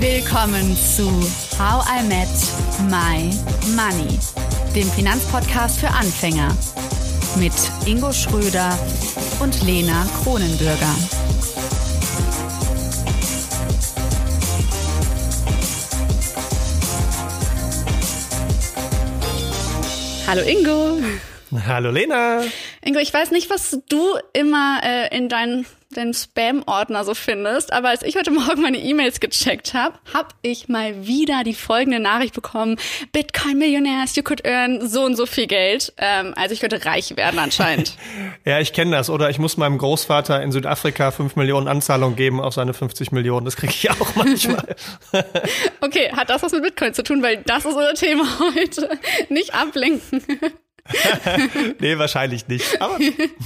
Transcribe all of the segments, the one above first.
Willkommen zu How I Met My Money, dem Finanzpodcast für Anfänger mit Ingo Schröder und Lena Kronenbürger. Hallo Ingo. Hallo Lena. Ingo, ich weiß nicht, was du immer äh, in deinen den Spam-Ordner so findest. Aber als ich heute Morgen meine E-Mails gecheckt habe, habe ich mal wieder die folgende Nachricht bekommen. Bitcoin Millionaires, you could earn so und so viel Geld. Ähm, also ich könnte reich werden anscheinend. ja, ich kenne das. Oder ich muss meinem Großvater in Südafrika 5 Millionen Anzahlung geben auf seine 50 Millionen. Das kriege ich auch manchmal. okay, hat das was mit Bitcoin zu tun? Weil das ist unser Thema heute. Nicht ablenken. nee, wahrscheinlich nicht. Aber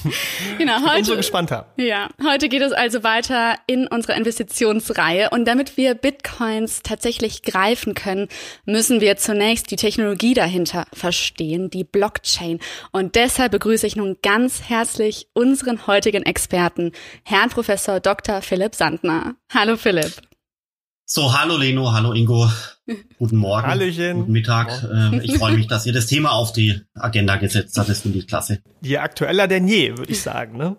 genau, heute, umso gespannter. Ja, heute geht es also weiter in unserer Investitionsreihe. Und damit wir Bitcoins tatsächlich greifen können, müssen wir zunächst die Technologie dahinter verstehen, die Blockchain. Und deshalb begrüße ich nun ganz herzlich unseren heutigen Experten, Herrn Professor Dr. Philipp Sandner. Hallo Philipp. So, hallo Leno, hallo Ingo. Guten Morgen. Hallöchen. Guten Mittag. Äh, ich freue mich, dass ihr das Thema auf die Agenda gesetzt habt. Das finde ich klasse. Je aktueller denn je, würde ich sagen. Ne?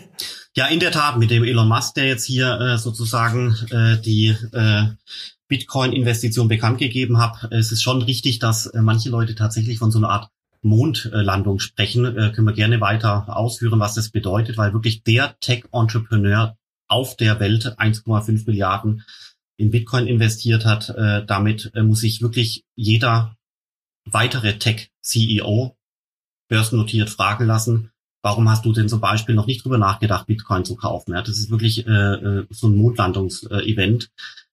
ja, in der Tat, mit dem Elon Musk, der jetzt hier äh, sozusagen äh, die äh, Bitcoin-Investition bekannt gegeben hat. Es ist schon richtig, dass äh, manche Leute tatsächlich von so einer Art Mondlandung sprechen. Äh, können wir gerne weiter ausführen, was das bedeutet, weil wirklich der Tech-Entrepreneur auf der Welt 1,5 Milliarden in Bitcoin investiert hat, äh, damit äh, muss sich wirklich jeder weitere Tech-CEO börsennotiert fragen lassen, warum hast du denn zum Beispiel noch nicht drüber nachgedacht, Bitcoin zu kaufen? Ja, das ist wirklich äh, äh so ein Mondlandungsevent,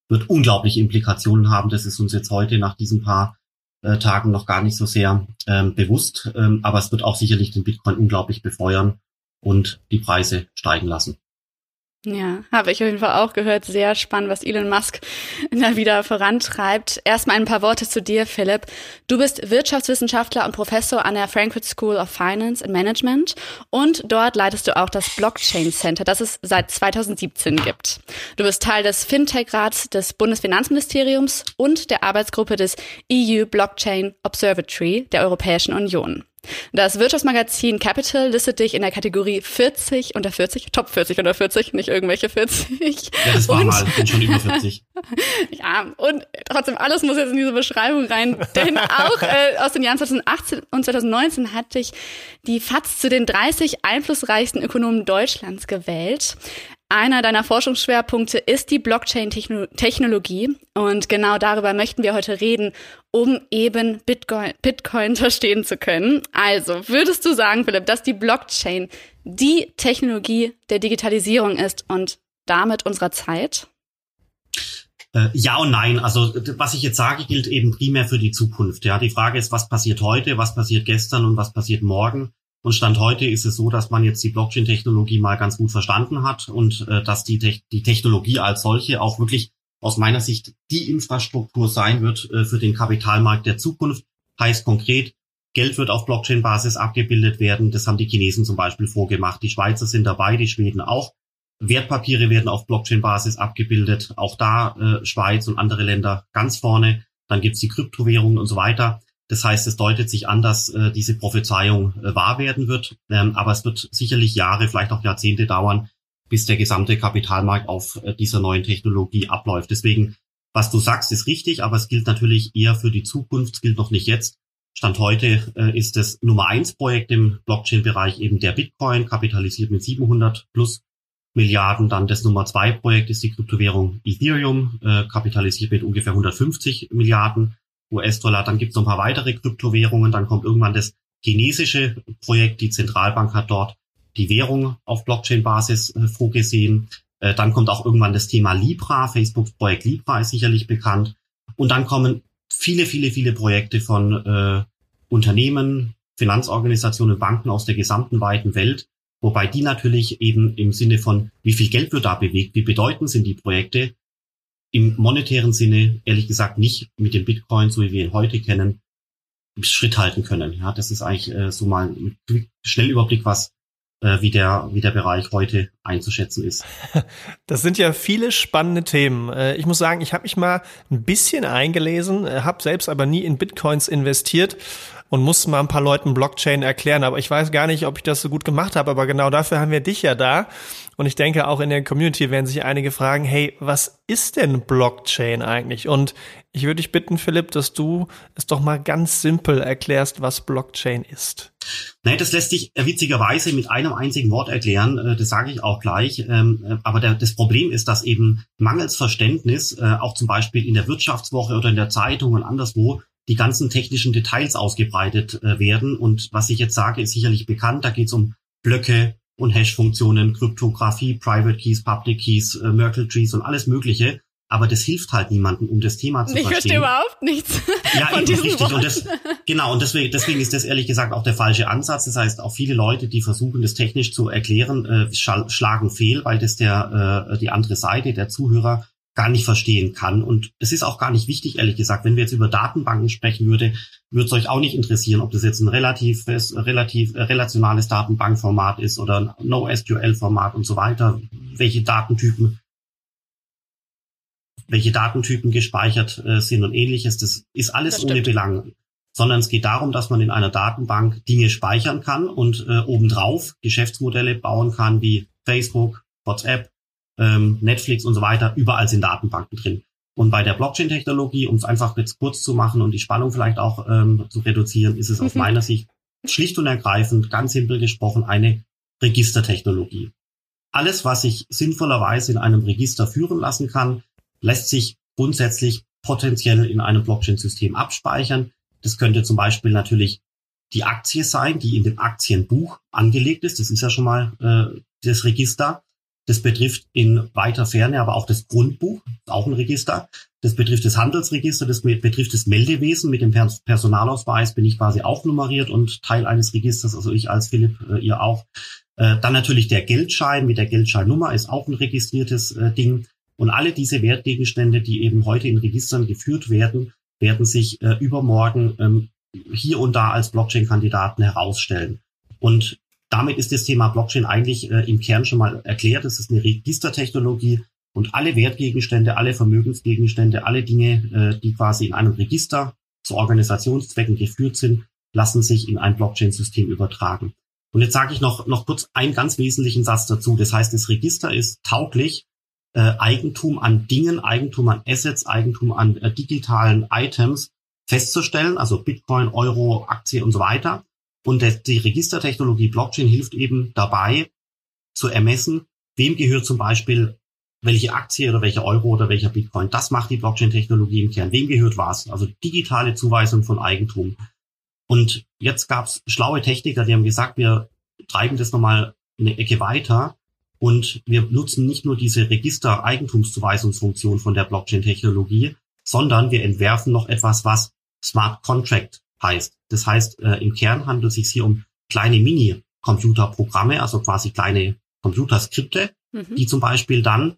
wird unglaubliche Implikationen haben. Das ist uns jetzt heute nach diesen paar äh, Tagen noch gar nicht so sehr ähm, bewusst, ähm, aber es wird auch sicherlich den Bitcoin unglaublich befeuern und die Preise steigen lassen. Ja, habe ich auf jeden Fall auch gehört. Sehr spannend, was Elon Musk da wieder vorantreibt. Erstmal ein paar Worte zu dir, Philipp. Du bist Wirtschaftswissenschaftler und Professor an der Frankfurt School of Finance and Management und dort leitest du auch das Blockchain Center, das es seit 2017 gibt. Du bist Teil des Fintech-Rats des Bundesfinanzministeriums und der Arbeitsgruppe des EU Blockchain Observatory der Europäischen Union. Das Wirtschaftsmagazin Capital listet dich in der Kategorie 40 unter 40, Top 40 unter 40, nicht irgendwelche 40. Ja, das war und, mal, ich bin schon über 40. ja, und trotzdem, alles muss jetzt in diese Beschreibung rein, denn auch äh, aus den Jahren 2018 und 2019 hat dich die FAZ zu den 30 einflussreichsten Ökonomen Deutschlands gewählt. Einer deiner Forschungsschwerpunkte ist die Blockchain-Technologie und genau darüber möchten wir heute reden, um eben Bitcoin, Bitcoin verstehen zu können. Also, würdest du sagen, Philipp, dass die Blockchain die Technologie der Digitalisierung ist und damit unserer Zeit? Äh, ja und nein. Also was ich jetzt sage, gilt eben primär für die Zukunft. Ja, die Frage ist, was passiert heute, was passiert gestern und was passiert morgen. Und Stand heute ist es so, dass man jetzt die Blockchain-Technologie mal ganz gut verstanden hat und äh, dass die, Te die Technologie als solche auch wirklich aus meiner Sicht die Infrastruktur sein wird äh, für den Kapitalmarkt der Zukunft. Heißt konkret, Geld wird auf Blockchain-Basis abgebildet werden. Das haben die Chinesen zum Beispiel vorgemacht. Die Schweizer sind dabei, die Schweden auch. Wertpapiere werden auf Blockchain-Basis abgebildet. Auch da äh, Schweiz und andere Länder ganz vorne. Dann gibt's die Kryptowährungen und so weiter. Das heißt, es deutet sich an, dass äh, diese Prophezeiung äh, wahr werden wird. Ähm, aber es wird sicherlich Jahre, vielleicht auch Jahrzehnte dauern, bis der gesamte Kapitalmarkt auf äh, dieser neuen Technologie abläuft. Deswegen, was du sagst, ist richtig, aber es gilt natürlich eher für die Zukunft, es gilt noch nicht jetzt. Stand heute äh, ist das Nummer eins Projekt im Blockchain-Bereich eben der Bitcoin, kapitalisiert mit 700 plus Milliarden. Dann das Nummer zwei Projekt ist die Kryptowährung Ethereum, äh, kapitalisiert mit ungefähr 150 Milliarden. US-Dollar. Dann gibt es noch ein paar weitere Kryptowährungen. Dann kommt irgendwann das chinesische Projekt. Die Zentralbank hat dort die Währung auf Blockchain-Basis äh, vorgesehen. Äh, dann kommt auch irgendwann das Thema Libra. Facebooks Projekt Libra ist sicherlich bekannt. Und dann kommen viele, viele, viele Projekte von äh, Unternehmen, Finanzorganisationen, Banken aus der gesamten weiten Welt, wobei die natürlich eben im Sinne von, wie viel Geld wird da bewegt, wie bedeutend sind die Projekte, im monetären Sinne ehrlich gesagt nicht mit dem Bitcoin, so wie wir ihn heute kennen, Schritt halten können. Ja, das ist eigentlich äh, so mal ein Schnellüberblick, was äh, wie der wie der Bereich heute einzuschätzen ist. Das sind ja viele spannende Themen. Äh, ich muss sagen, ich habe mich mal ein bisschen eingelesen, äh, habe selbst aber nie in Bitcoins investiert und musste mal ein paar Leuten Blockchain erklären. Aber ich weiß gar nicht, ob ich das so gut gemacht habe. Aber genau dafür haben wir dich ja da. Und ich denke, auch in der Community werden sich einige fragen, hey, was ist denn Blockchain eigentlich? Und ich würde dich bitten, Philipp, dass du es doch mal ganz simpel erklärst, was Blockchain ist. Nein, das lässt sich witzigerweise mit einem einzigen Wort erklären. Äh, das sage ich auch gleich. Ähm, äh, aber das Problem ist, dass eben mangels Verständnis, äh, auch zum Beispiel in der Wirtschaftswoche oder in der Zeitung und anderswo, die ganzen technischen Details ausgebreitet werden. Und was ich jetzt sage, ist sicherlich bekannt. Da geht es um Blöcke und Hash-Funktionen, Kryptographie, Private Keys, Public Keys, Merkle Trees und alles Mögliche aber das hilft halt niemandem, um das Thema zu ich verstehen. Ich verstehe überhaupt nichts. Ja, von eben richtig. Wort. Und das, genau, und deswegen, deswegen ist das ehrlich gesagt auch der falsche Ansatz. Das heißt, auch viele Leute, die versuchen, das technisch zu erklären, äh, schlagen fehl, weil das der äh, die andere Seite, der Zuhörer, gar nicht verstehen kann. Und es ist auch gar nicht wichtig, ehrlich gesagt. Wenn wir jetzt über Datenbanken sprechen würde, würde es euch auch nicht interessieren, ob das jetzt ein relativ, relativ äh, relationales Datenbankformat ist oder ein NoSQL-Format und so weiter, welche Datentypen welche Datentypen gespeichert äh, sind und ähnliches. Das ist alles das ohne Belang. Sondern es geht darum, dass man in einer Datenbank Dinge speichern kann und äh, obendrauf Geschäftsmodelle bauen kann, wie Facebook, WhatsApp, ähm, Netflix und so weiter. Überall sind Datenbanken drin. Und bei der Blockchain-Technologie, um es einfach jetzt kurz zu machen und die Spannung vielleicht auch ähm, zu reduzieren, ist es mhm. aus meiner Sicht schlicht und ergreifend, ganz simpel gesprochen, eine Registertechnologie. Alles, was ich sinnvollerweise in einem Register führen lassen kann, lässt sich grundsätzlich potenziell in einem Blockchain-System abspeichern. Das könnte zum Beispiel natürlich die Aktie sein, die in dem Aktienbuch angelegt ist. Das ist ja schon mal äh, das Register. Das betrifft in weiter Ferne aber auch das Grundbuch, auch ein Register. Das betrifft das Handelsregister, das betrifft das Meldewesen. Mit dem Personalausweis bin ich quasi auch nummeriert und Teil eines Registers, also ich als Philipp, äh, ihr auch. Äh, dann natürlich der Geldschein mit der Geldscheinnummer ist auch ein registriertes äh, Ding. Und alle diese Wertgegenstände, die eben heute in Registern geführt werden, werden sich übermorgen ähm, hier und da als Blockchain-Kandidaten herausstellen. Und damit ist das Thema Blockchain eigentlich äh, im Kern schon mal erklärt. Es ist eine Registertechnologie und alle Wertgegenstände, alle Vermögensgegenstände, alle Dinge, äh, die quasi in einem Register zu Organisationszwecken geführt sind, lassen sich in ein Blockchain-System übertragen. Und jetzt sage ich noch, noch kurz einen ganz wesentlichen Satz dazu. Das heißt, das Register ist tauglich, äh, Eigentum an Dingen, Eigentum an Assets, Eigentum an äh, digitalen Items festzustellen, also Bitcoin, Euro, Aktie und so weiter. Und die Registertechnologie Blockchain hilft eben dabei zu ermessen, wem gehört zum Beispiel welche Aktie oder welcher Euro oder welcher Bitcoin. Das macht die Blockchain-Technologie im Kern. Wem gehört was? Also digitale Zuweisung von Eigentum. Und jetzt gab es schlaue Techniker, die haben gesagt, wir treiben das nochmal eine Ecke weiter und wir nutzen nicht nur diese Register-Eigentumszuweisungsfunktion von der Blockchain-Technologie, sondern wir entwerfen noch etwas, was Smart Contract heißt. Das heißt, äh, im Kern handelt es sich hier um kleine Mini-Computerprogramme, also quasi kleine Computerskripte, mhm. die zum Beispiel dann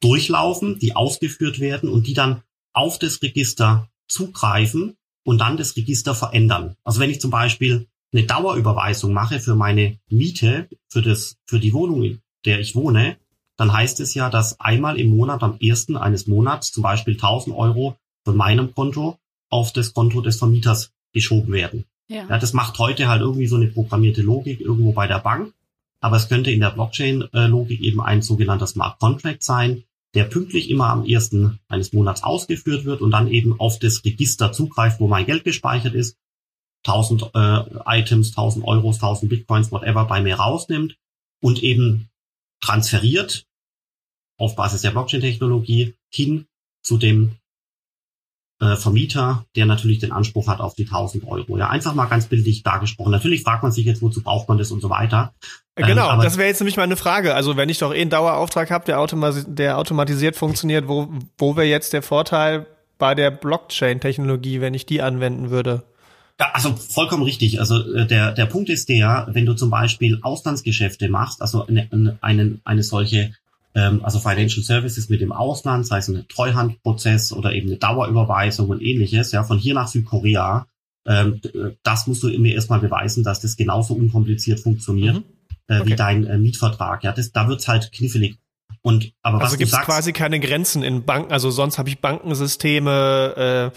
durchlaufen, die ausgeführt werden und die dann auf das Register zugreifen und dann das Register verändern. Also wenn ich zum Beispiel eine Dauerüberweisung mache für meine Miete, für das, für die Wohnung, der ich wohne, dann heißt es ja, dass einmal im Monat am ersten eines Monats zum Beispiel 1000 Euro von meinem Konto auf das Konto des Vermieters geschoben werden. Ja. ja. das macht heute halt irgendwie so eine programmierte Logik irgendwo bei der Bank. Aber es könnte in der Blockchain-Logik eben ein sogenannter Smart Contract sein, der pünktlich immer am ersten eines Monats ausgeführt wird und dann eben auf das Register zugreift, wo mein Geld gespeichert ist, 1000 äh, Items, 1000 Euros, 1000 Bitcoins, whatever bei mir rausnimmt und eben transferiert auf Basis der Blockchain-Technologie hin zu dem äh, Vermieter, der natürlich den Anspruch hat auf die 1000 Euro. Ja, einfach mal ganz bildlich dargesprochen. Natürlich fragt man sich jetzt, wozu braucht man das und so weiter. Ähm, genau, ähm, das wäre jetzt nämlich meine Frage. Also wenn ich doch eh einen Dauerauftrag habe, der, automatisiert, der automatisiert funktioniert, wo, wo wäre jetzt der Vorteil bei der Blockchain-Technologie, wenn ich die anwenden würde? Ja, also vollkommen richtig. Also äh, der, der Punkt ist der, wenn du zum Beispiel Auslandsgeschäfte machst, also eine, eine, eine solche, ähm, also Financial Services mit dem Ausland, sei es ein Treuhandprozess oder eben eine Dauerüberweisung und ähnliches, ja, von hier nach Südkorea, ähm, das musst du mir erstmal beweisen, dass das genauso unkompliziert funktioniert. Mhm. äh, okay. wie dein äh, Mietvertrag. Ja, das, da wird's halt knifflig. Und aber also gibt es quasi keine Grenzen in Banken. Also sonst habe ich Bankensysteme. Äh, äh,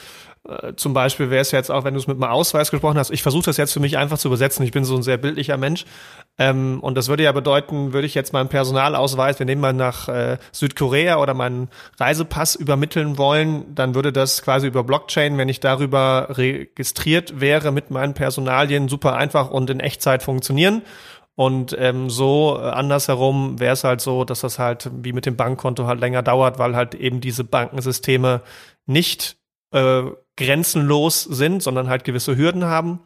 zum Beispiel wäre es jetzt auch, wenn du es mit einem Ausweis gesprochen hast. Ich versuche das jetzt für mich einfach zu übersetzen. Ich bin so ein sehr bildlicher Mensch. Ähm, und das würde ja bedeuten, würde ich jetzt meinen Personalausweis, wir nehmen mal nach äh, Südkorea oder meinen Reisepass übermitteln wollen, dann würde das quasi über Blockchain, wenn ich darüber registriert wäre mit meinen Personalien, super einfach und in Echtzeit funktionieren. Und ähm, so äh, andersherum wäre es halt so, dass das halt wie mit dem Bankkonto halt länger dauert, weil halt eben diese Bankensysteme nicht äh, grenzenlos sind, sondern halt gewisse Hürden haben.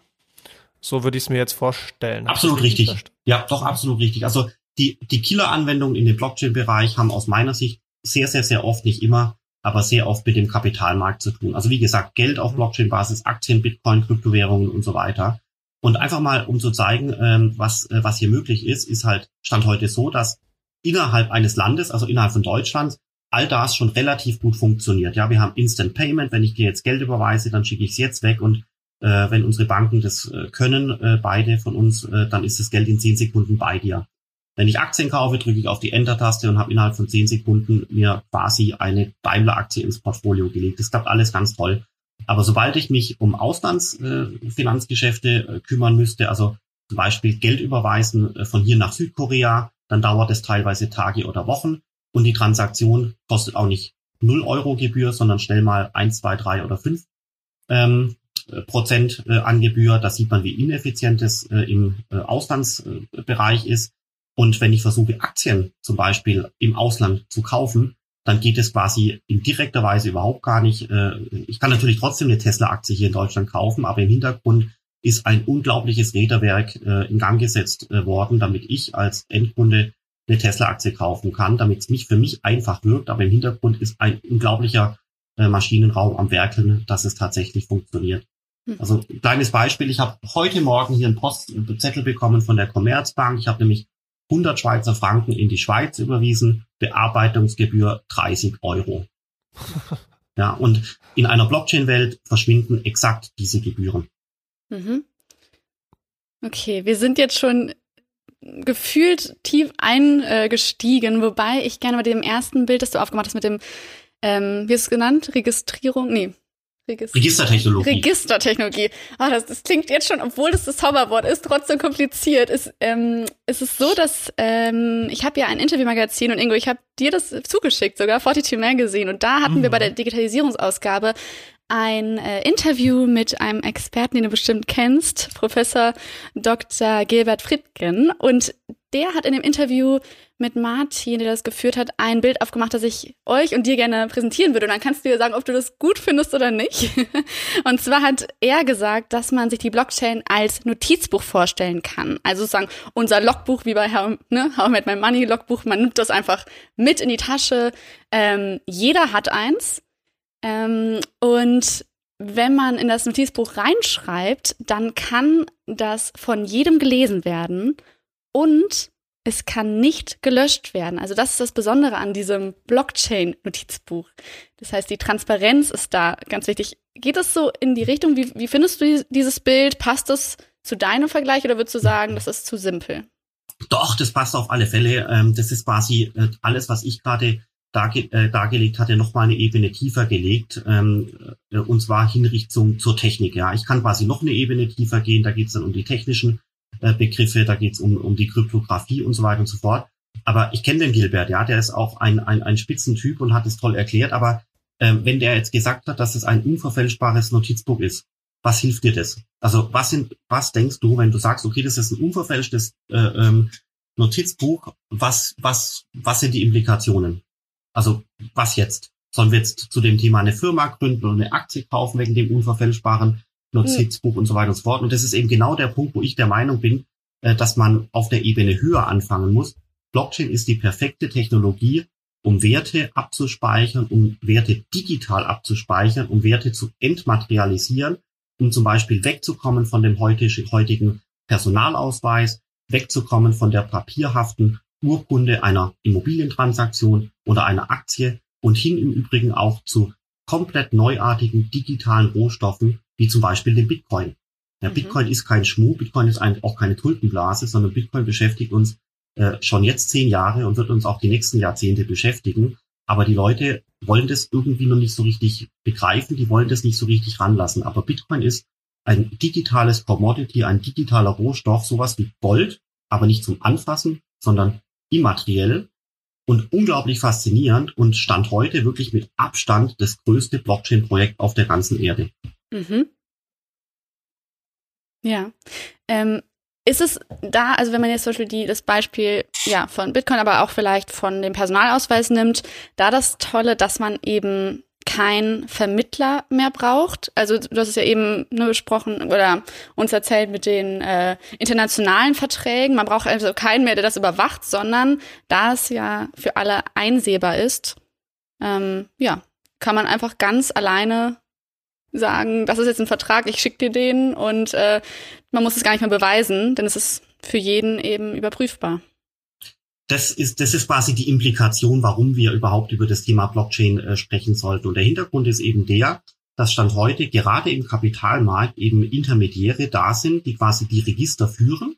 So würde ich es mir jetzt vorstellen. Absolut richtig. Ja, doch absolut richtig. Also die, die Killer-Anwendungen in dem Blockchain-Bereich haben aus meiner Sicht sehr, sehr, sehr oft, nicht immer, aber sehr oft mit dem Kapitalmarkt zu tun. Also wie gesagt, Geld auf mhm. Blockchain-Basis, Aktien, Bitcoin, Kryptowährungen und so weiter. Und einfach mal, um zu zeigen, ähm, was, äh, was hier möglich ist, ist halt Stand heute so, dass innerhalb eines Landes, also innerhalb von Deutschland, all das schon relativ gut funktioniert. Ja, wir haben Instant Payment. Wenn ich dir jetzt Geld überweise, dann schicke ich es jetzt weg und äh, wenn unsere Banken das äh, können, äh, beide von uns, äh, dann ist das Geld in zehn Sekunden bei dir. Wenn ich Aktien kaufe, drücke ich auf die Enter-Taste und habe innerhalb von zehn Sekunden mir quasi eine Daimler-Aktie ins Portfolio gelegt. Das klappt alles ganz toll. Aber sobald ich mich um Auslandsfinanzgeschäfte äh, äh, kümmern müsste, also zum Beispiel Geld überweisen äh, von hier nach Südkorea, dann dauert es teilweise Tage oder Wochen und die Transaktion kostet auch nicht 0 Euro Gebühr, sondern schnell mal 1, 2, 3 oder 5 ähm, Prozent äh, an Gebühr. Da sieht man, wie ineffizient es äh, im äh, Auslandsbereich ist. Und wenn ich versuche, Aktien zum Beispiel im Ausland zu kaufen, dann geht es quasi in direkter Weise überhaupt gar nicht. Äh, ich kann natürlich trotzdem eine Tesla-Aktie hier in Deutschland kaufen, aber im Hintergrund ist ein unglaubliches Räderwerk äh, in Gang gesetzt äh, worden, damit ich als Endkunde eine Tesla-Aktie kaufen kann, damit es mich für mich einfach wirkt. Aber im Hintergrund ist ein unglaublicher Maschinenraum am Werkeln, dass es tatsächlich funktioniert. Hm. Also kleines Beispiel, ich habe heute Morgen hier einen Postzettel bekommen von der Commerzbank. Ich habe nämlich 100 Schweizer Franken in die Schweiz überwiesen, Bearbeitungsgebühr 30 Euro. ja, und in einer Blockchain-Welt verschwinden exakt diese Gebühren. Mhm. Okay, wir sind jetzt schon gefühlt tief eingestiegen, wobei ich gerne bei dem ersten Bild, das du aufgemacht hast mit dem, ähm, wie ist es genannt? Registrierung? Nee, Register Registertechnologie. Registertechnologie. Ah, das, das klingt jetzt schon, obwohl das das Zauberwort ist, trotzdem kompliziert. Ist, ähm, ist es so, dass ähm, ich habe ja ein Interviewmagazin und Ingo, ich habe dir das zugeschickt, sogar 42 Magazine. Und da hatten mhm. wir bei der Digitalisierungsausgabe ein äh, Interview mit einem Experten, den du bestimmt kennst, Professor Dr. Gilbert Friedgen. Und der hat in dem Interview mit Martin, der das geführt hat, ein Bild aufgemacht, das ich euch und dir gerne präsentieren würde. Und dann kannst du dir sagen, ob du das gut findest oder nicht. Und zwar hat er gesagt, dass man sich die Blockchain als Notizbuch vorstellen kann. Also sozusagen unser Logbuch, wie bei ne, How I Met My Money Logbuch. Man nimmt das einfach mit in die Tasche. Ähm, jeder hat eins. Ähm, und wenn man in das Notizbuch reinschreibt, dann kann das von jedem gelesen werden und es kann nicht gelöscht werden. Also das ist das Besondere an diesem Blockchain-Notizbuch. Das heißt, die Transparenz ist da ganz wichtig. Geht es so in die Richtung? Wie, wie findest du dieses Bild? Passt das zu deinem Vergleich oder würdest du sagen, das ist zu simpel? Doch, das passt auf alle Fälle. Ähm, das ist quasi äh, alles, was ich gerade darge äh, dargelegt hatte, noch mal eine Ebene tiefer gelegt, ähm, äh, und zwar Hinrichtung zur Technik. Ja, ich kann quasi noch eine Ebene tiefer gehen. Da geht es dann um die technischen äh, Begriffe, da geht es um, um die Kryptographie und so weiter und so fort. Aber ich kenne den Gilbert, ja, der ist auch ein, ein, ein Spitzentyp und hat es toll erklärt. Aber ähm, wenn der jetzt gesagt hat, dass es ein unverfälschbares Notizbuch ist, was hilft dir das? Also was sind, was denkst du, wenn du sagst, okay, das ist ein unverfälschtes äh, ähm, Notizbuch, was, was, was sind die Implikationen? Also was jetzt? Sollen wir jetzt zu dem Thema eine Firma gründen oder eine Aktie kaufen wegen dem unverfälschbaren Notizbuch mhm. und so weiter und so fort. Und das ist eben genau der Punkt, wo ich der Meinung bin, äh, dass man auf der Ebene höher anfangen muss. Blockchain ist die perfekte Technologie, um Werte abzuspeichern, um Werte digital abzuspeichern, um Werte zu entmaterialisieren, um zum Beispiel wegzukommen von dem heutigen Personalausweis, wegzukommen von der papierhaften Urkunde einer Immobilientransaktion oder einer Aktie und hin im Übrigen auch zu komplett neuartigen digitalen Rohstoffen, wie zum Beispiel dem Bitcoin. Ja, mhm. Bitcoin ist kein Schmuh, Bitcoin ist ein, auch keine Tulpenblase, sondern Bitcoin beschäftigt uns äh, schon jetzt zehn Jahre und wird uns auch die nächsten Jahrzehnte beschäftigen. Aber die Leute wollen das irgendwie noch nicht so richtig begreifen, die wollen das nicht so richtig ranlassen. Aber Bitcoin ist ein digitales Commodity, ein digitaler Rohstoff, sowas wie Gold, aber nicht zum Anfassen, sondern immateriell und unglaublich faszinierend und stand heute wirklich mit Abstand das größte Blockchain-Projekt auf der ganzen Erde. Mhm. Ja. Ähm, ist es da, also wenn man jetzt zum Beispiel die, das Beispiel ja, von Bitcoin, aber auch vielleicht von dem Personalausweis nimmt, da das Tolle, dass man eben kein Vermittler mehr braucht. Also du hast es ja eben nur besprochen oder uns erzählt mit den äh, internationalen Verträgen. Man braucht also keinen mehr, der das überwacht, sondern da es ja für alle einsehbar ist, ähm, ja, kann man einfach ganz alleine sagen, das ist jetzt ein Vertrag, ich schicke dir den und äh, man muss es gar nicht mehr beweisen, denn es ist für jeden eben überprüfbar. Das ist, das ist quasi die Implikation, warum wir überhaupt über das Thema Blockchain äh, sprechen sollten. Und der Hintergrund ist eben der, dass Stand heute gerade im Kapitalmarkt eben Intermediäre da sind, die quasi die Register führen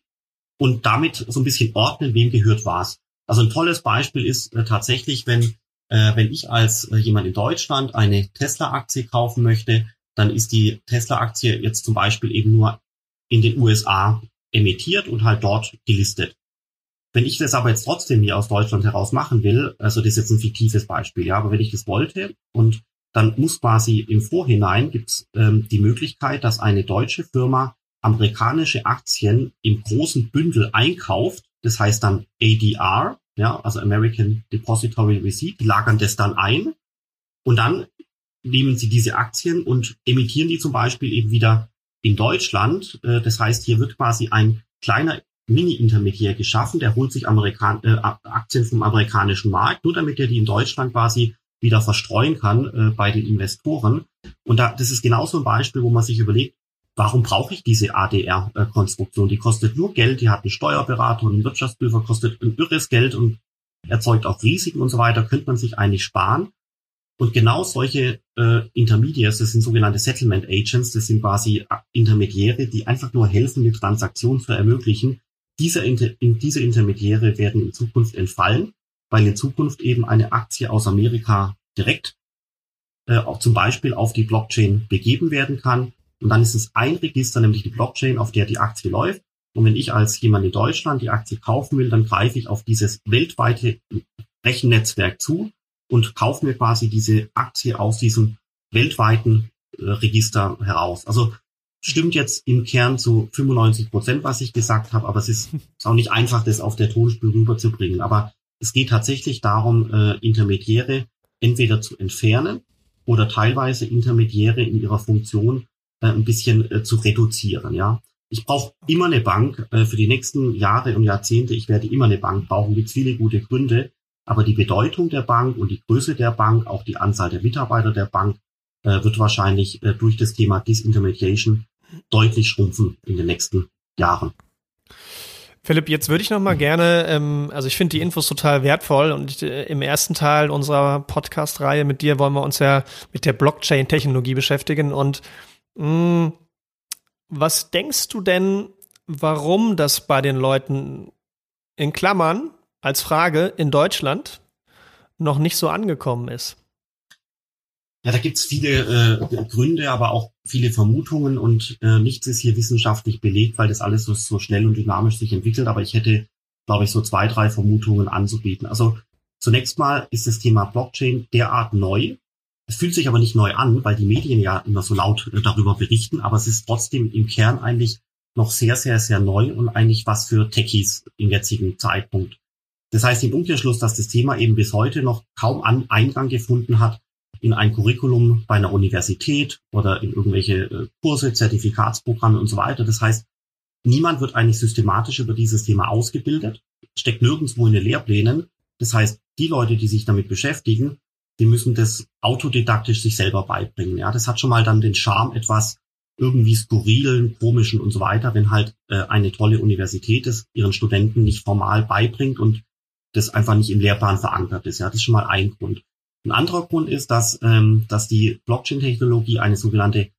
und damit so ein bisschen ordnen, wem gehört was. Also ein tolles Beispiel ist äh, tatsächlich, wenn, äh, wenn ich als äh, jemand in Deutschland eine Tesla-Aktie kaufen möchte, dann ist die Tesla-Aktie jetzt zum Beispiel eben nur in den USA emittiert und halt dort gelistet. Wenn ich das aber jetzt trotzdem hier aus Deutschland heraus machen will, also das ist jetzt ein fiktives Beispiel, ja, aber wenn ich das wollte und dann muss quasi im Vorhinein gibt's ähm, die Möglichkeit, dass eine deutsche Firma amerikanische Aktien im großen Bündel einkauft, das heißt dann ADR, ja, also American Depository Receipt, lagern das dann ein und dann nehmen sie diese Aktien und emittieren die zum Beispiel eben wieder in Deutschland. Äh, das heißt, hier wird quasi ein kleiner Mini-Intermediär geschaffen, der holt sich Amerikan äh, Aktien vom amerikanischen Markt, nur damit er die in Deutschland quasi wieder verstreuen kann äh, bei den Investoren. Und da, das ist genauso ein Beispiel, wo man sich überlegt, warum brauche ich diese ADR-Konstruktion? Die kostet nur Geld, die hat einen Steuerberater und einen Wirtschaftsprüfer, kostet ein irres Geld und erzeugt auch Risiken und so weiter, könnte man sich eigentlich sparen. Und genau solche äh, Intermediaries, das sind sogenannte Settlement Agents, das sind quasi Intermediäre, die einfach nur helfen, die Transaktion zu ermöglichen. Diese, Inter diese Intermediäre werden in Zukunft entfallen, weil in Zukunft eben eine Aktie aus Amerika direkt äh, auch zum Beispiel auf die Blockchain begeben werden kann. Und dann ist es ein Register, nämlich die Blockchain, auf der die Aktie läuft. Und wenn ich als jemand in Deutschland die Aktie kaufen will, dann greife ich auf dieses weltweite Rechennetzwerk zu und kaufe mir quasi diese Aktie aus diesem weltweiten äh, Register heraus. Also stimmt jetzt im Kern zu 95 Prozent, was ich gesagt habe, aber es ist, ist auch nicht einfach, das auf der Tonspur rüberzubringen. Aber es geht tatsächlich darum, äh, Intermediäre entweder zu entfernen oder teilweise Intermediäre in ihrer Funktion äh, ein bisschen äh, zu reduzieren. Ja, ich brauche immer eine Bank äh, für die nächsten Jahre und Jahrzehnte. Ich werde immer eine Bank brauchen. Gibt viele gute Gründe. Aber die Bedeutung der Bank und die Größe der Bank, auch die Anzahl der Mitarbeiter der Bank, äh, wird wahrscheinlich äh, durch das Thema Disintermediation deutlich schrumpfen in den nächsten Jahren. Philipp, jetzt würde ich noch mal gerne, ähm, also ich finde die Infos total wertvoll und äh, im ersten Teil unserer Podcast-Reihe mit dir wollen wir uns ja mit der Blockchain-Technologie beschäftigen und mh, mm, was denkst du denn, warum das bei den Leuten in Klammern als Frage in Deutschland noch nicht so angekommen ist? Ja, da gibt's viele äh, Gründe, aber auch viele Vermutungen und äh, nichts ist hier wissenschaftlich belegt, weil das alles so, so schnell und dynamisch sich entwickelt. Aber ich hätte, glaube ich, so zwei, drei Vermutungen anzubieten. Also zunächst mal ist das Thema Blockchain derart neu. Es fühlt sich aber nicht neu an, weil die Medien ja immer so laut äh, darüber berichten, aber es ist trotzdem im Kern eigentlich noch sehr, sehr, sehr neu und eigentlich was für Techies im jetzigen Zeitpunkt. Das heißt im Umkehrschluss, dass das Thema eben bis heute noch kaum an Eingang gefunden hat in ein Curriculum bei einer Universität oder in irgendwelche äh, Kurse, Zertifikatsprogramme und so weiter. Das heißt, niemand wird eigentlich systematisch über dieses Thema ausgebildet, steckt nirgendwo in den Lehrplänen. Das heißt, die Leute, die sich damit beschäftigen, die müssen das autodidaktisch sich selber beibringen. Ja, das hat schon mal dann den Charme etwas irgendwie skurrilen, komischen und so weiter, wenn halt äh, eine tolle Universität es ihren Studenten nicht formal beibringt und das einfach nicht im Lehrplan verankert ist. Ja, das ist schon mal ein Grund. Ein anderer Grund ist, dass, ähm, dass die Blockchain-Technologie eine sogenannte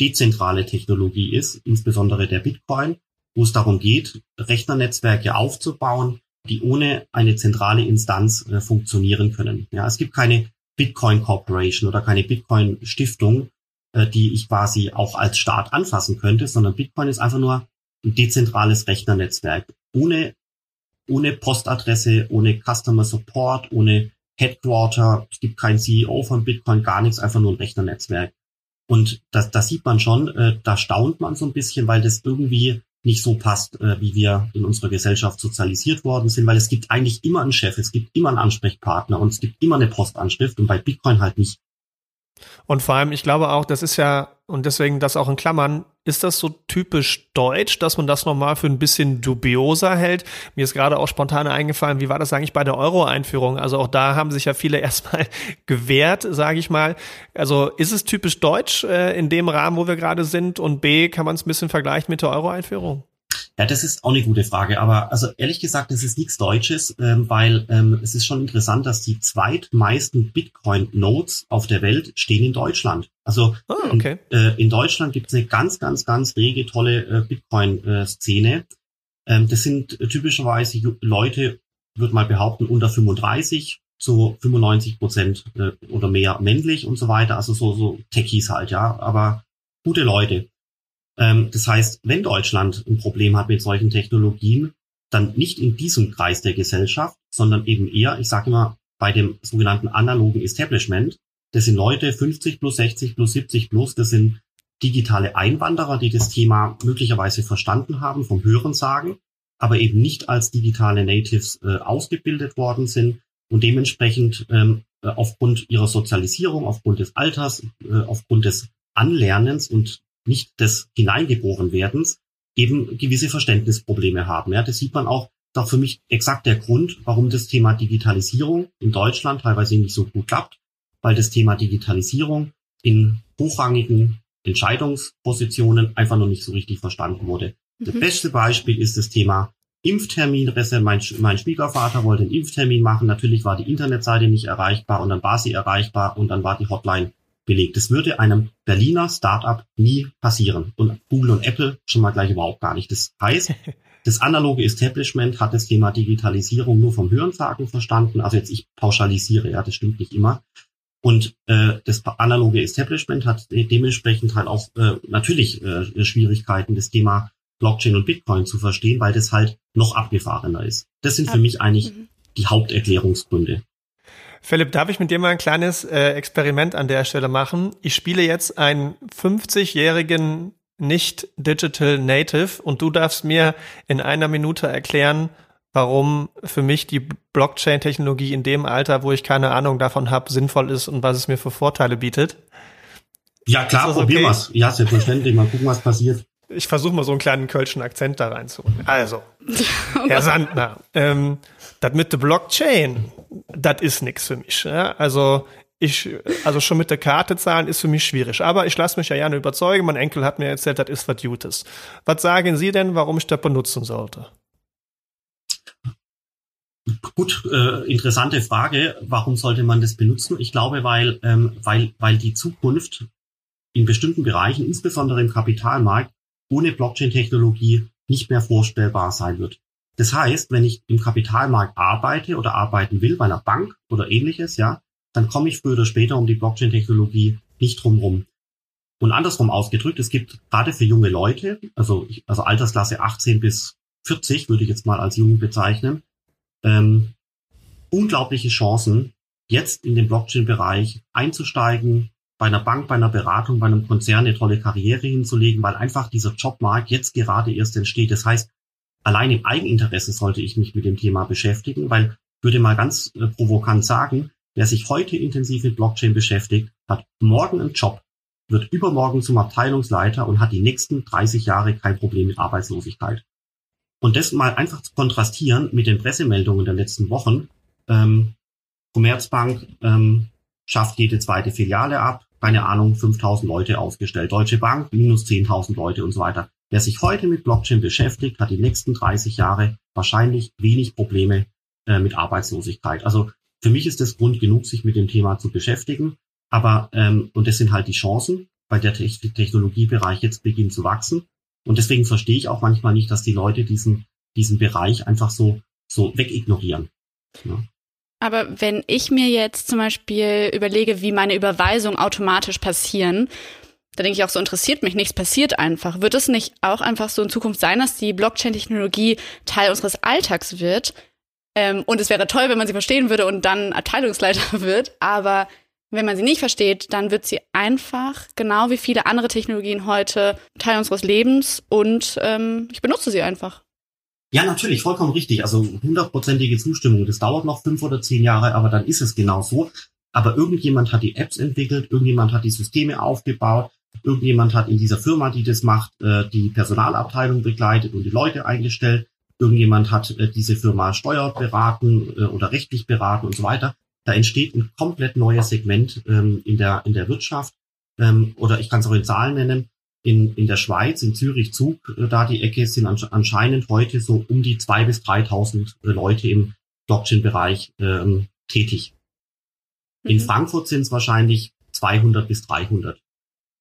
dezentrale Technologie ist, insbesondere der Bitcoin, wo es darum geht, Rechnernetzwerke aufzubauen, die ohne eine zentrale Instanz äh, funktionieren können. Ja, es gibt keine Bitcoin Corporation oder keine Bitcoin Stiftung, äh, die ich quasi auch als Staat anfassen könnte, sondern Bitcoin ist einfach nur ein dezentrales Rechnernetzwerk ohne ohne Postadresse, ohne Customer Support, ohne Headquarter. Es gibt kein CEO von Bitcoin, gar nichts, einfach nur ein Rechnernetzwerk. Und das, das sieht man schon, äh, da staunt man so ein bisschen, weil das irgendwie nicht so passt, äh, wie wir in unserer Gesellschaft sozialisiert worden sind, weil es gibt eigentlich immer einen Chef, es gibt immer einen Ansprechpartner und es gibt immer eine Postanschrift und bei Bitcoin halt nicht. Und vor allem, ich glaube auch, das ist ja, und deswegen das auch in Klammern, ist das so typisch deutsch, dass man das nochmal für ein bisschen dubioser hält? Mir ist gerade auch spontan eingefallen, wie war das eigentlich bei der Euro-Einführung? Also auch da haben sich ja viele erstmal gewehrt, sage ich mal. Also ist es typisch deutsch äh, in dem Rahmen, wo wir gerade sind? Und B, kann man es ein bisschen vergleichen mit der Euro-Einführung? Ja, das ist auch eine gute Frage. Aber also ehrlich gesagt, das ist nichts Deutsches, ähm, weil ähm, es ist schon interessant, dass die zweitmeisten Bitcoin-Nodes auf der Welt stehen in Deutschland. Also oh, okay. in, äh, in, Deutschland gibt es eine ganz, ganz, ganz rege, tolle äh, Bitcoin-Szene. Ähm, das sind typischerweise Leute, würde mal behaupten, unter 35 zu 95 Prozent äh, oder mehr männlich und so weiter. Also so, so Techies halt, ja. Aber gute Leute. Ähm, das heißt, wenn Deutschland ein Problem hat mit solchen Technologien, dann nicht in diesem Kreis der Gesellschaft, sondern eben eher, ich sage immer, bei dem sogenannten analogen Establishment. Das sind Leute 50 plus 60 plus 70 plus, das sind digitale Einwanderer, die das Thema möglicherweise verstanden haben vom Hören sagen, aber eben nicht als digitale Natives äh, ausgebildet worden sind und dementsprechend ähm, äh, aufgrund ihrer Sozialisierung, aufgrund des Alters, äh, aufgrund des Anlernens und nicht des Hineingeborenwerdens, eben gewisse Verständnisprobleme haben. Ja, das sieht man auch, ist auch für mich exakt der Grund, warum das Thema Digitalisierung in Deutschland teilweise nicht so gut klappt, weil das Thema Digitalisierung in hochrangigen Entscheidungspositionen einfach noch nicht so richtig verstanden wurde. Mhm. Das beste Beispiel ist das Thema Impftermin. Mein, mein Schwiegervater wollte einen Impftermin machen. Natürlich war die Internetseite nicht erreichbar und dann war sie erreichbar und dann war die Hotline belegt. Das würde einem Berliner Startup nie passieren. Und Google und Apple schon mal gleich überhaupt gar nicht. Das heißt, das analoge Establishment hat das Thema Digitalisierung nur vom Hörensagen verstanden. Also jetzt ich pauschalisiere, ja, das stimmt nicht immer. Und äh, das analoge Establishment hat dementsprechend halt auch äh, natürlich äh, Schwierigkeiten, das Thema Blockchain und Bitcoin zu verstehen, weil das halt noch abgefahrener ist. Das sind für mich eigentlich mhm. die Haupterklärungsgründe. Philipp, darf ich mit dir mal ein kleines äh, Experiment an der Stelle machen? Ich spiele jetzt einen 50-jährigen nicht-Digital Native und du darfst mir in einer Minute erklären, warum für mich die Blockchain-Technologie in dem Alter, wo ich keine Ahnung davon habe, sinnvoll ist und was es mir für Vorteile bietet. Ja, klar, probier okay? was. Ja, selbstverständlich. Mal gucken, was passiert. Ich versuche mal so einen kleinen kölschen Akzent da reinzuholen. Also, Herr Sandner, ähm, das mit der Blockchain, das ist nix für mich. Ja? Also ich, also schon mit der Karte zahlen ist für mich schwierig. Aber ich lasse mich ja gerne überzeugen. Mein Enkel hat mir erzählt, das ist was Gutes. Was sagen Sie denn, warum ich das benutzen sollte? Gut, äh, interessante Frage. Warum sollte man das benutzen? Ich glaube, weil, ähm, weil, weil die Zukunft in bestimmten Bereichen, insbesondere im Kapitalmarkt, ohne Blockchain-Technologie nicht mehr vorstellbar sein wird. Das heißt, wenn ich im Kapitalmarkt arbeite oder arbeiten will, bei einer Bank oder ähnliches, ja, dann komme ich früher oder später um die Blockchain-Technologie nicht drumherum. Und andersrum ausgedrückt, es gibt gerade für junge Leute, also, also Altersklasse 18 bis 40 würde ich jetzt mal als jung bezeichnen, ähm, unglaubliche Chancen, jetzt in den Blockchain-Bereich einzusteigen, bei einer Bank, bei einer Beratung, bei einem Konzern eine tolle Karriere hinzulegen, weil einfach dieser Jobmarkt jetzt gerade erst entsteht. Das heißt, allein im Eigeninteresse sollte ich mich mit dem Thema beschäftigen, weil ich würde mal ganz äh, provokant sagen, wer sich heute intensiv mit Blockchain beschäftigt, hat morgen einen Job, wird übermorgen zum Abteilungsleiter und hat die nächsten 30 Jahre kein Problem mit Arbeitslosigkeit. Und das mal einfach zu kontrastieren mit den Pressemeldungen der letzten Wochen. Ähm, Commerzbank ähm, schafft jede zweite Filiale ab, keine Ahnung, 5000 Leute aufgestellt. Deutsche Bank minus 10.000 Leute und so weiter. Wer sich heute mit Blockchain beschäftigt, hat die nächsten 30 Jahre wahrscheinlich wenig Probleme äh, mit Arbeitslosigkeit. Also für mich ist das Grund genug, sich mit dem Thema zu beschäftigen. Aber, ähm, und das sind halt die Chancen. weil der Technologiebereich jetzt beginnt zu wachsen. Und deswegen verstehe ich auch manchmal nicht, dass die Leute diesen, diesen Bereich einfach so, so wegignorieren. Ja. Aber wenn ich mir jetzt zum Beispiel überlege, wie meine Überweisungen automatisch passieren, da denke ich auch, so interessiert mich nichts, passiert einfach. Wird es nicht auch einfach so in Zukunft sein, dass die Blockchain-Technologie Teil unseres Alltags wird? Ähm, und es wäre toll, wenn man sie verstehen würde und dann Abteilungsleiter wird. Aber wenn man sie nicht versteht, dann wird sie einfach, genau wie viele andere Technologien heute, Teil unseres Lebens und ähm, ich benutze sie einfach. Ja, natürlich, vollkommen richtig. Also hundertprozentige Zustimmung. Das dauert noch fünf oder zehn Jahre, aber dann ist es genau so. Aber irgendjemand hat die Apps entwickelt, irgendjemand hat die Systeme aufgebaut, irgendjemand hat in dieser Firma, die das macht, äh, die Personalabteilung begleitet und die Leute eingestellt. Irgendjemand hat äh, diese Firma steuert beraten äh, oder rechtlich beraten und so weiter. Da entsteht ein komplett neues Segment ähm, in der in der Wirtschaft ähm, oder ich kann es auch in Zahlen nennen in, in der Schweiz, in Zürich Zug, äh, da die Ecke sind anscheinend heute so um die zwei bis 3.000 äh, Leute im Blockchain-Bereich ähm, tätig. Mhm. In Frankfurt sind es wahrscheinlich 200 bis 300.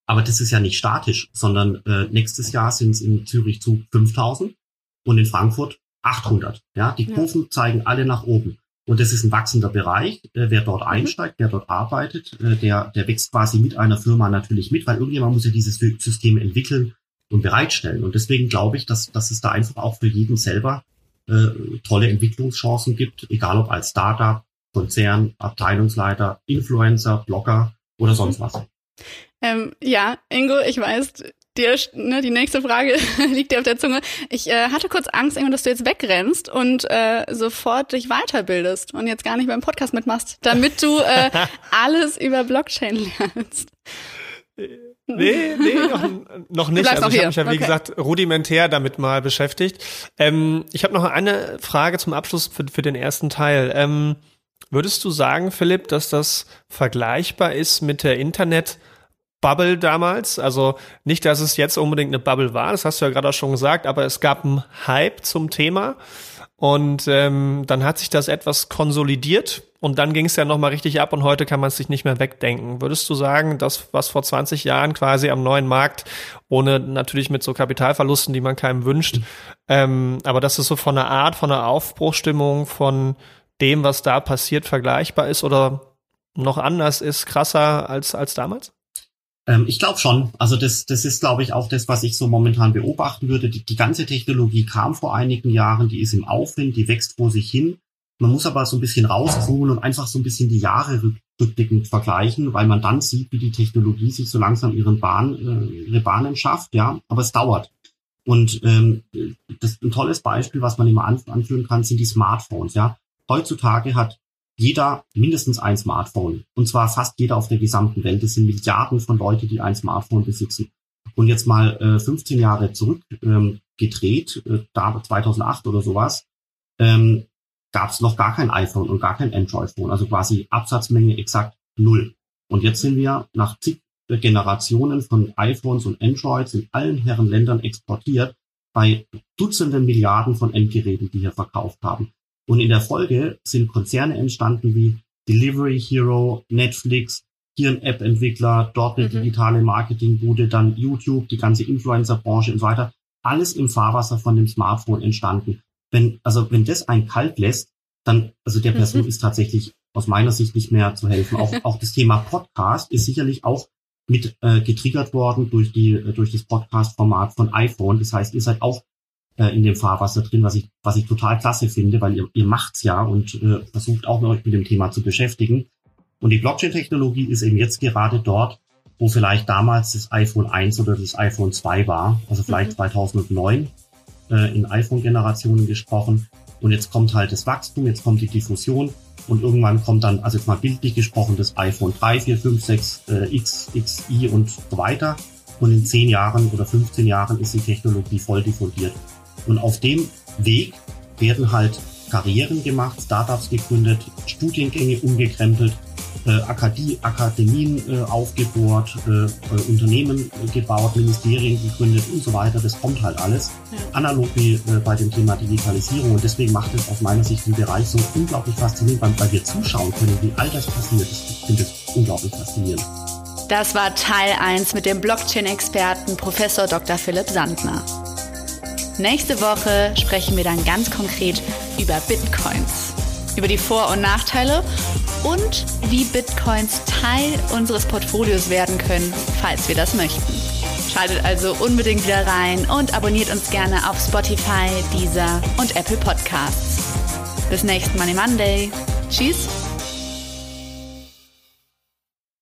Aber das ist ja nicht statisch, sondern äh, nächstes Jahr sind es in Zürich Zug 5000 und in Frankfurt 800. Ja, die Kurven ja. zeigen alle nach oben. Und das ist ein wachsender Bereich. Äh, wer dort mhm. einsteigt, wer dort arbeitet, äh, der, der wächst quasi mit einer Firma natürlich mit, weil irgendjemand muss ja dieses System entwickeln und bereitstellen. Und deswegen glaube ich, dass, dass es da einfach auch für jeden selber äh, tolle Entwicklungschancen gibt, egal ob als Startup, Konzern, Abteilungsleiter, Influencer, Blogger oder sonst was. Ähm, ja, Ingo, ich weiß, dir, ne, die nächste Frage liegt dir auf der Zunge. Ich äh, hatte kurz Angst, Ingo, dass du jetzt wegrennst und äh, sofort dich weiterbildest und jetzt gar nicht beim Podcast mitmachst, damit du äh, alles über Blockchain lernst. Nee, nee, noch, noch nicht. Also ich habe mich ja, wie okay. gesagt, rudimentär damit mal beschäftigt. Ähm, ich habe noch eine Frage zum Abschluss für, für den ersten Teil. Ähm, würdest du sagen, Philipp, dass das vergleichbar ist mit der Internet- Bubble damals. Also nicht, dass es jetzt unbedingt eine Bubble war, das hast du ja gerade auch schon gesagt, aber es gab einen Hype zum Thema. Und ähm, dann hat sich das etwas konsolidiert und dann ging es ja nochmal richtig ab und heute kann man es sich nicht mehr wegdenken. Würdest du sagen, das, was vor 20 Jahren quasi am neuen Markt, ohne natürlich mit so Kapitalverlusten, die man keinem wünscht, ähm, aber dass es so von der Art, von der Aufbruchstimmung, von dem, was da passiert, vergleichbar ist oder noch anders ist, krasser als, als damals? Ähm, ich glaube schon. Also das, das ist, glaube ich, auch das, was ich so momentan beobachten würde. Die, die ganze Technologie kam vor einigen Jahren, die ist im Aufwind, die wächst vor sich hin. Man muss aber so ein bisschen rauszoomen und einfach so ein bisschen die Jahre rückblickend vergleichen, weil man dann sieht, wie die Technologie sich so langsam ihren Bahn, äh, ihre Bahnen schafft, ja, aber es dauert. Und ähm, das ein tolles Beispiel, was man immer anführen kann, sind die Smartphones, ja. Heutzutage hat jeder mindestens ein Smartphone. Und zwar fast jeder auf der gesamten Welt. Es sind Milliarden von Leute, die ein Smartphone besitzen. Und jetzt mal äh, 15 Jahre zurück ähm, gedreht, äh, da 2008 oder sowas, ähm, gab es noch gar kein iPhone und gar kein Android-Phone. Also quasi Absatzmenge exakt null. Und jetzt sind wir nach zig Generationen von iPhones und Androids in allen Herren Ländern exportiert bei Dutzenden Milliarden von Endgeräten, die hier verkauft haben. Und in der Folge sind Konzerne entstanden wie Delivery Hero, Netflix, hier ein App-Entwickler, dort eine mhm. digitale Marketingbude, dann YouTube, die ganze Influencer-Branche und so weiter. Alles im Fahrwasser von dem Smartphone entstanden. Wenn, also wenn das einen kalt lässt, dann, also der Person mhm. ist tatsächlich aus meiner Sicht nicht mehr zu helfen. Auch, auch das Thema Podcast ist sicherlich auch mit äh, getriggert worden durch die äh, durch das Podcast-Format von iPhone. Das heißt, ihr seid auch äh, in dem Fahrwasser drin, was ich, was ich total klasse finde, weil ihr, ihr macht's ja und äh, versucht auch euch mit dem Thema zu beschäftigen. Und die Blockchain-Technologie ist eben jetzt gerade dort, wo vielleicht damals das iPhone 1 oder das iPhone 2 war, also vielleicht mhm. 2009 äh, in iPhone-Generationen gesprochen. Und jetzt kommt halt das Wachstum, jetzt kommt die Diffusion und irgendwann kommt dann, also jetzt mal bildlich gesprochen, das iPhone 3, 4, 5, 6, äh, X, XI und so weiter. Und in 10 Jahren oder 15 Jahren ist die Technologie voll diffundiert. Und auf dem Weg werden halt Karrieren gemacht, Startups gegründet, Studiengänge umgekrempelt, äh, Akademie, Akademien äh, aufgebohrt, äh, äh Unternehmen gebaut, Ministerien gegründet und so weiter. Das kommt halt alles. Analog wie äh, bei dem Thema Digitalisierung. Und deswegen macht es aus meiner Sicht den Bereich so unglaublich faszinierend, weil, weil wir zuschauen können, wie all das passiert. Ich finde es unglaublich faszinierend. Das war Teil 1 mit dem Blockchain-Experten Professor Dr. Philipp Sandner. Nächste Woche sprechen wir dann ganz konkret über Bitcoins, über die Vor- und Nachteile und wie Bitcoins Teil unseres Portfolios werden können, falls wir das möchten. Schaltet also unbedingt wieder rein und abonniert uns gerne auf Spotify, Deezer und Apple Podcasts. Bis nächsten Money Monday. Tschüss.